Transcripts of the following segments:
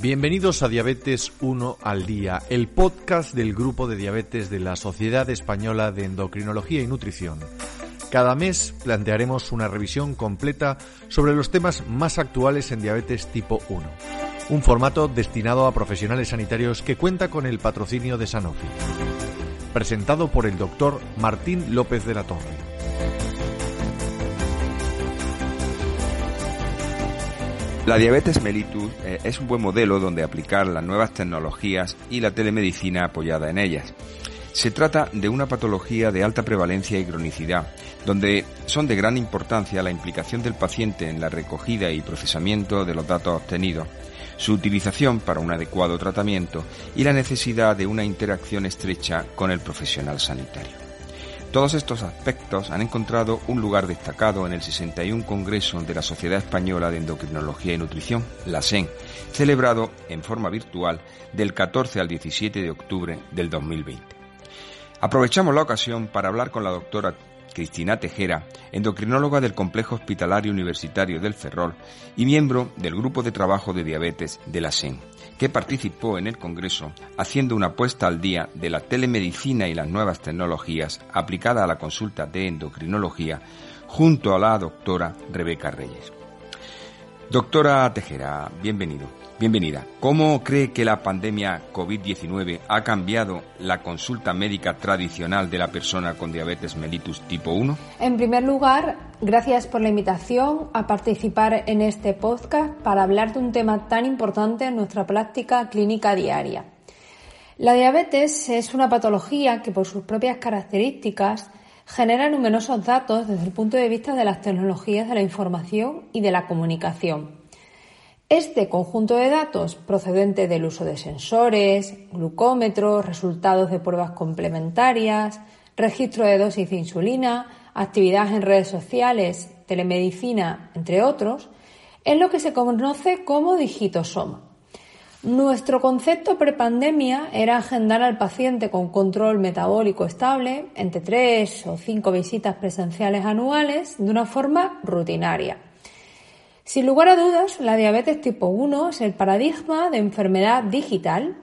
Bienvenidos a Diabetes 1 al Día, el podcast del grupo de diabetes de la Sociedad Española de Endocrinología y Nutrición. Cada mes plantearemos una revisión completa sobre los temas más actuales en diabetes tipo 1. Un formato destinado a profesionales sanitarios que cuenta con el patrocinio de Sanofi. Presentado por el doctor Martín López de la Torre. La diabetes mellitus eh, es un buen modelo donde aplicar las nuevas tecnologías y la telemedicina apoyada en ellas. Se trata de una patología de alta prevalencia y cronicidad, donde son de gran importancia la implicación del paciente en la recogida y procesamiento de los datos obtenidos, su utilización para un adecuado tratamiento y la necesidad de una interacción estrecha con el profesional sanitario. Todos estos aspectos han encontrado un lugar destacado en el 61 Congreso de la Sociedad Española de Endocrinología y Nutrición, la SEN, celebrado en forma virtual del 14 al 17 de octubre del 2020. Aprovechamos la ocasión para hablar con la doctora Cristina Tejera, endocrinóloga del Complejo Hospitalario Universitario del Ferrol y miembro del Grupo de Trabajo de Diabetes de la SEN que participó en el Congreso haciendo una puesta al día de la telemedicina y las nuevas tecnologías aplicada a la consulta de endocrinología junto a la doctora Rebeca Reyes. Doctora Tejera, bienvenido. Bienvenida. ¿Cómo cree que la pandemia COVID-19 ha cambiado la consulta médica tradicional de la persona con diabetes mellitus tipo 1? En primer lugar, gracias por la invitación a participar en este podcast para hablar de un tema tan importante en nuestra práctica clínica diaria. La diabetes es una patología que por sus propias características genera numerosos datos desde el punto de vista de las tecnologías de la información y de la comunicación. Este conjunto de datos procedente del uso de sensores, glucómetros, resultados de pruebas complementarias, registro de dosis de insulina, actividad en redes sociales, telemedicina, entre otros, es lo que se conoce como digitosoma. Nuestro concepto prepandemia era agendar al paciente con control metabólico estable entre tres o cinco visitas presenciales anuales de una forma rutinaria. Sin lugar a dudas, la diabetes tipo 1 es el paradigma de enfermedad digital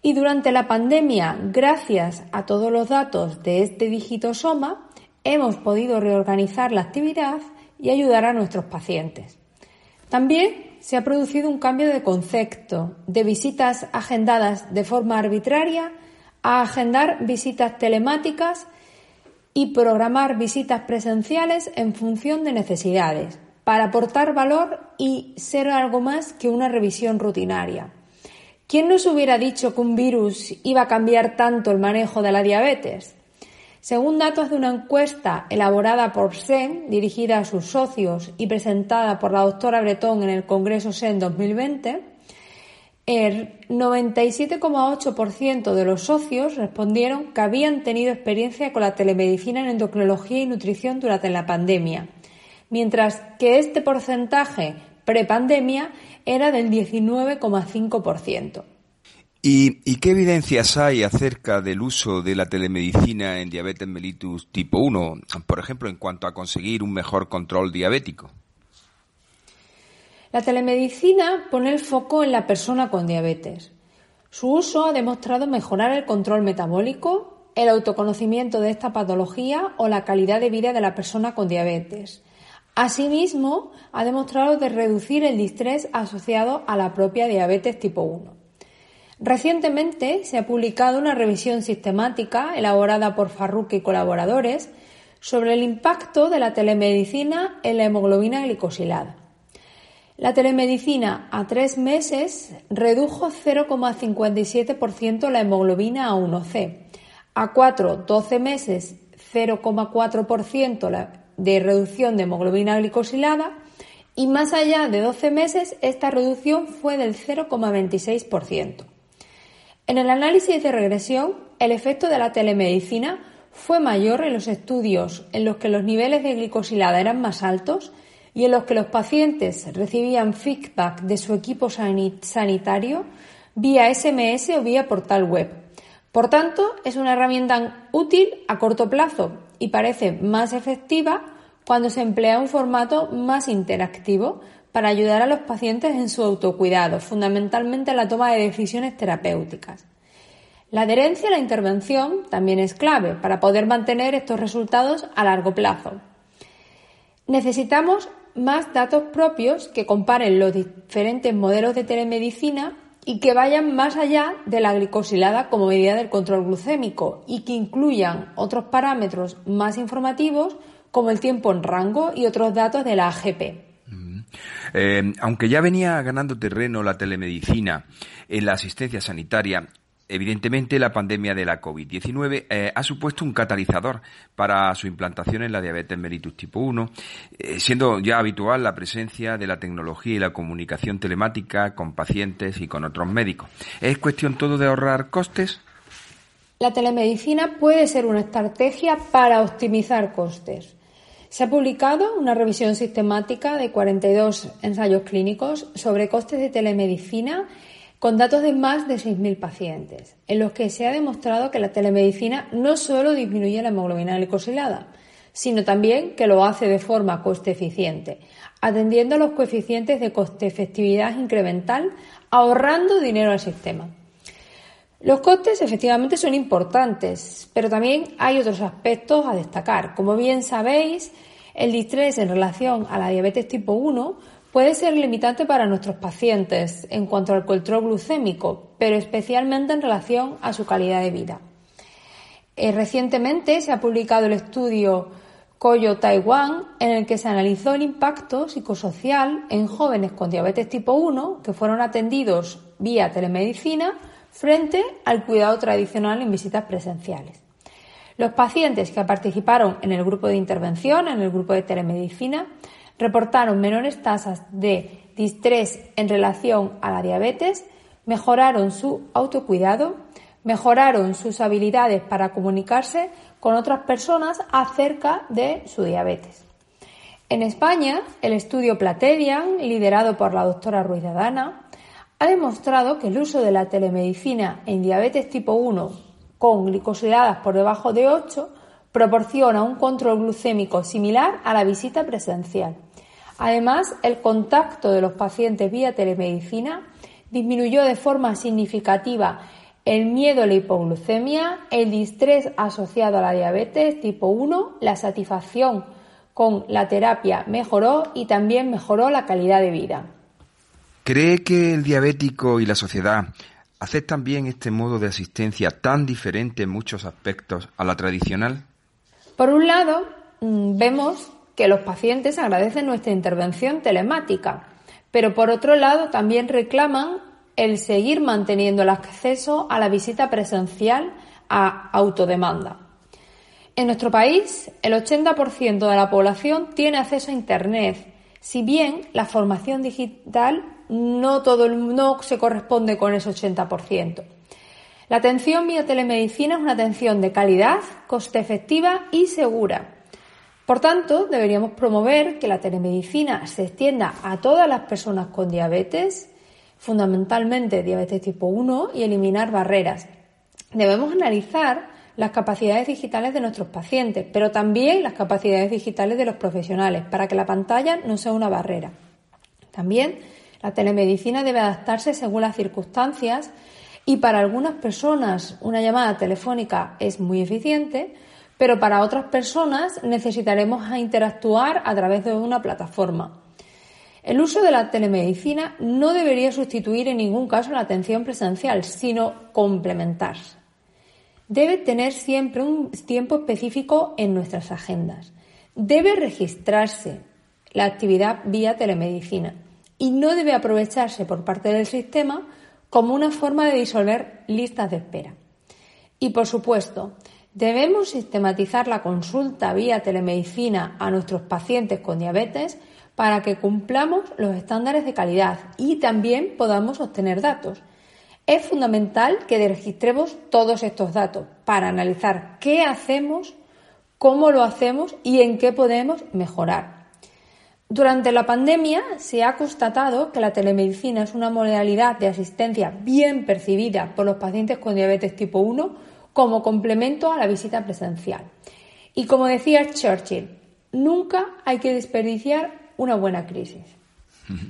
y durante la pandemia, gracias a todos los datos de este digitosoma, hemos podido reorganizar la actividad y ayudar a nuestros pacientes. También se ha producido un cambio de concepto de visitas agendadas de forma arbitraria a agendar visitas telemáticas y programar visitas presenciales en función de necesidades, para aportar valor y ser algo más que una revisión rutinaria. ¿Quién nos hubiera dicho que un virus iba a cambiar tanto el manejo de la diabetes? Según datos de una encuesta elaborada por SEN, dirigida a sus socios y presentada por la doctora Bretón en el Congreso SEN 2020, el 97,8% de los socios respondieron que habían tenido experiencia con la telemedicina en endocrinología y nutrición durante la pandemia mientras que este porcentaje prepandemia era del 19,5%. ¿Y, ¿Y, qué evidencias hay acerca del uso de la telemedicina en diabetes mellitus tipo 1, por ejemplo, en cuanto a conseguir un mejor control diabético? La telemedicina pone el foco en la persona con diabetes. Su uso ha demostrado mejorar el control metabólico, el autoconocimiento de esta patología o la calidad de vida de la persona con diabetes Asimismo, ha demostrado de reducir el distrés asociado a la propia diabetes tipo 1. Recientemente se ha publicado una revisión sistemática elaborada por Farruque y colaboradores sobre el impacto de la telemedicina en la hemoglobina glicosilada. La telemedicina a tres meses redujo 0,57% la hemoglobina a 1C, a 4, 12 meses 0,4% la de reducción de hemoglobina glicosilada y más allá de 12 meses esta reducción fue del 0,26%. En el análisis de regresión, el efecto de la telemedicina fue mayor en los estudios en los que los niveles de glicosilada eran más altos y en los que los pacientes recibían feedback de su equipo sanitario vía SMS o vía portal web. Por tanto, es una herramienta útil a corto plazo y parece más efectiva cuando se emplea un formato más interactivo para ayudar a los pacientes en su autocuidado, fundamentalmente en la toma de decisiones terapéuticas. La adherencia a la intervención también es clave para poder mantener estos resultados a largo plazo. Necesitamos más datos propios que comparen los diferentes modelos de telemedicina y que vayan más allá de la glicosilada como medida del control glucémico y que incluyan otros parámetros más informativos como el tiempo en rango y otros datos de la AGP. Eh, aunque ya venía ganando terreno la telemedicina en la asistencia sanitaria, Evidentemente, la pandemia de la COVID-19 eh, ha supuesto un catalizador para su implantación en la diabetes mellitus tipo 1, eh, siendo ya habitual la presencia de la tecnología y la comunicación telemática con pacientes y con otros médicos. ¿Es cuestión todo de ahorrar costes? La telemedicina puede ser una estrategia para optimizar costes. Se ha publicado una revisión sistemática de 42 ensayos clínicos sobre costes de telemedicina con datos de más de 6.000 pacientes, en los que se ha demostrado que la telemedicina no solo disminuye la hemoglobina glicosilada, sino también que lo hace de forma coste eficiente, atendiendo a los coeficientes de coste-efectividad incremental, ahorrando dinero al sistema. Los costes efectivamente son importantes, pero también hay otros aspectos a destacar. Como bien sabéis, el distrés en relación a la diabetes tipo 1 Puede ser limitante para nuestros pacientes en cuanto al control glucémico, pero especialmente en relación a su calidad de vida. Eh, recientemente se ha publicado el estudio Coyo Taiwan, en el que se analizó el impacto psicosocial en jóvenes con diabetes tipo 1 que fueron atendidos vía telemedicina frente al cuidado tradicional en visitas presenciales. Los pacientes que participaron en el grupo de intervención, en el grupo de telemedicina, reportaron menores tasas de distrés en relación a la diabetes, mejoraron su autocuidado, mejoraron sus habilidades para comunicarse con otras personas acerca de su diabetes. En España, el estudio Platedian, liderado por la doctora Ruiz de Adana, ha demostrado que el uso de la telemedicina en diabetes tipo 1 con glicosiladas por debajo de 8 proporciona un control glucémico similar a la visita presencial. Además, el contacto de los pacientes vía telemedicina disminuyó de forma significativa el miedo a la hipoglucemia, el distrés asociado a la diabetes tipo 1, la satisfacción con la terapia mejoró y también mejoró la calidad de vida. ¿Cree que el diabético y la sociedad aceptan bien este modo de asistencia tan diferente en muchos aspectos a la tradicional? Por un lado, mm, vemos que los pacientes agradecen nuestra intervención telemática, pero por otro lado también reclaman el seguir manteniendo el acceso a la visita presencial a autodemanda. En nuestro país, el 80% de la población tiene acceso a Internet, si bien la formación digital no, todo no se corresponde con ese 80%. La atención vía telemedicina es una atención de calidad, coste efectiva y segura por tanto, deberíamos promover que la telemedicina se extienda a todas las personas con diabetes, fundamentalmente diabetes tipo 1, y eliminar barreras. Debemos analizar las capacidades digitales de nuestros pacientes, pero también las capacidades digitales de los profesionales, para que la pantalla no sea una barrera. También la telemedicina debe adaptarse según las circunstancias y para algunas personas una llamada telefónica es muy eficiente, pero para otras personas necesitaremos interactuar a través de una plataforma. El uso de la telemedicina no debería sustituir en ningún caso la atención presencial, sino complementar. Debe tener siempre un tiempo específico en nuestras agendas. Debe registrarse la actividad vía telemedicina y no debe aprovecharse por parte del sistema como una forma de disolver listas de espera. Y por supuesto, Debemos sistematizar la consulta vía telemedicina a nuestros pacientes con diabetes para que cumplamos los estándares de calidad y también podamos obtener datos. Es fundamental que registremos todos estos datos para analizar qué hacemos, cómo lo hacemos y en qué podemos mejorar. Durante la pandemia se ha constatado que la telemedicina es una modalidad de asistencia bien percibida por los pacientes con diabetes tipo 1 como complemento a la visita presencial. Y como decía Churchill, nunca hay que desperdiciar una buena crisis.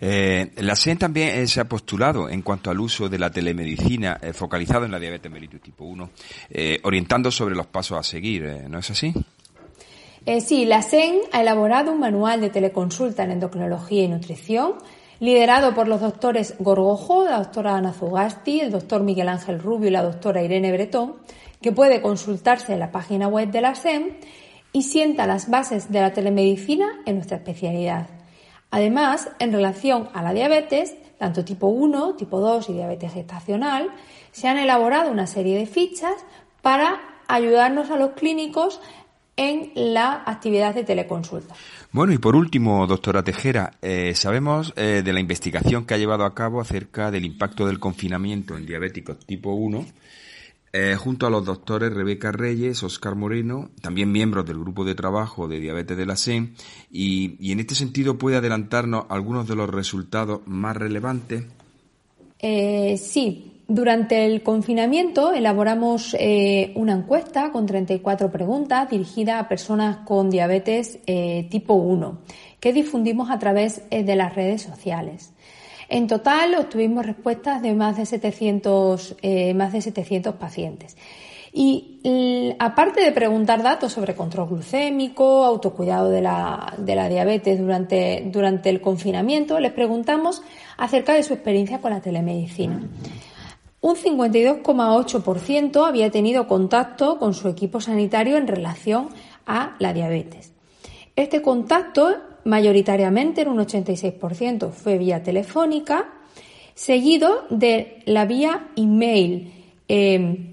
Eh, la SEN también se ha postulado en cuanto al uso de la telemedicina eh, focalizado en la diabetes mellitus tipo 1, eh, orientando sobre los pasos a seguir, ¿no es así? Sí, la SEN ha elaborado un manual de teleconsulta en endocrinología y nutrición liderado por los doctores Gorgojo, la doctora Ana Zugasti, el doctor Miguel Ángel Rubio y la doctora Irene Bretón, que puede consultarse en la página web de la SEM y sienta las bases de la telemedicina en nuestra especialidad. Además, en relación a la diabetes, tanto tipo 1, tipo 2 y diabetes gestacional, se han elaborado una serie de fichas para ayudarnos a los clínicos en la actividad de teleconsulta. Bueno, y por último, doctora Tejera, eh, sabemos eh, de la investigación que ha llevado a cabo acerca del impacto del confinamiento en diabéticos tipo 1, eh, junto a los doctores Rebeca Reyes, Oscar Moreno, también miembros del grupo de trabajo de diabetes de la SEM, y, y en este sentido puede adelantarnos algunos de los resultados más relevantes. sí, durante el confinamiento elaboramos eh, una encuesta con 34 preguntas dirigida a personas con diabetes eh, tipo 1 que difundimos a través eh, de las redes sociales. En total obtuvimos respuestas de más de 700, más de 700 pacientes. Y aparte de preguntar datos sobre control glucémico, autocuidado de la, de la diabetes durante, durante el confinamiento, les preguntamos acerca de su experiencia con la telemedicina. Un 52,8% había tenido contacto con su equipo sanitario en relación a la diabetes. Este contacto, mayoritariamente en un 86%, fue vía telefónica, seguido de la vía email em,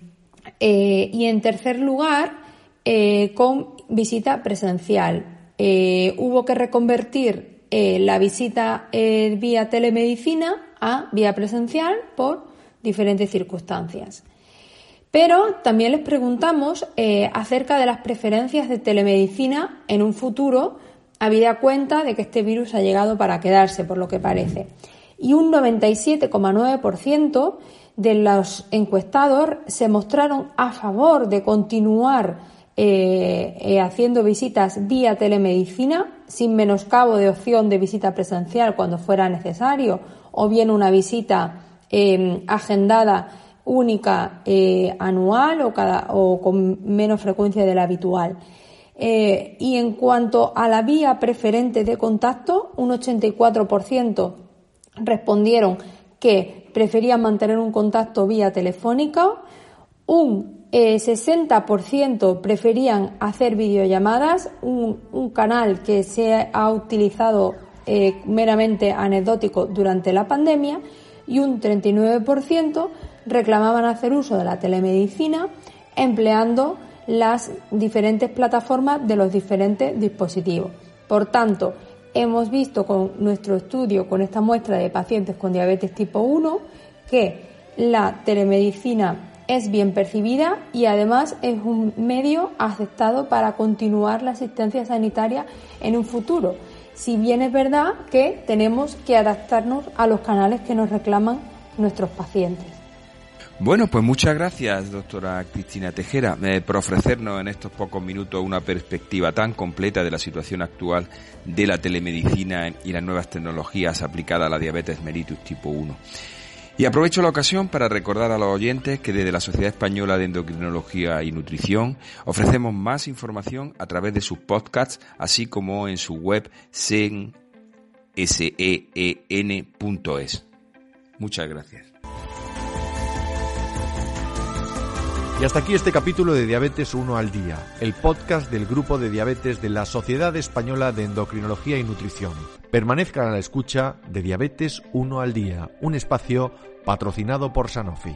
eh, y en tercer lugar eh, con visita presencial. Eh, hubo que reconvertir la visita vía telemedicina a vía presencial por diferentes circunstancias. Pero también les preguntamos eh, acerca de las preferencias de telemedicina en un futuro, habida cuenta de que este virus ha llegado para quedarse, por lo que parece. Y un 97,9% de los encuestados se mostraron a favor de continuar eh, eh, haciendo visitas vía telemedicina, sin menoscabo de opción de visita presencial cuando fuera necesario, o bien una visita Em, agendada única eh, anual o, cada, o con menos frecuencia de la habitual. Eh, y en cuanto a la vía preferente de contacto, un 84% respondieron que preferían mantener un contacto vía telefónica, un 60% eh, preferían hacer videollamadas, un, un, canal que se ha utilizado meramente anecdótico durante la pandemia, y un 39% reclamaban hacer uso de la telemedicina empleando las diferentes plataformas de los diferentes dispositivos. Por tanto, hemos visto con nuestro estudio, con esta muestra de pacientes con diabetes tipo 1, que la telemedicina es bien percibida y además es un medio aceptado para continuar la asistencia sanitaria en un futuro si bien es verdad que tenemos que adaptarnos a los canales que nos reclaman nuestros pacientes. Bueno, pues muchas gracias, doctora Cristina Tejera, eh, por ofrecernos en estos pocos minutos una perspectiva tan completa de la situación actual de la telemedicina y las nuevas tecnologías aplicadas a la diabetes mellitus tipo 1. Y aprovecho la ocasión para recordar a los oyentes que desde la Sociedad Española de Endocrinología y Nutrición ofrecemos más información a través de sus podcasts, así como en su web sen.es. Muchas gracias. Y hasta aquí este capítulo de Diabetes 1 al Día, el podcast del grupo de diabetes de la Sociedad Española de Endocrinología y Nutrición. Permanezcan a la escucha de Diabetes 1 al Día, un espacio patrocinado por Sanofi.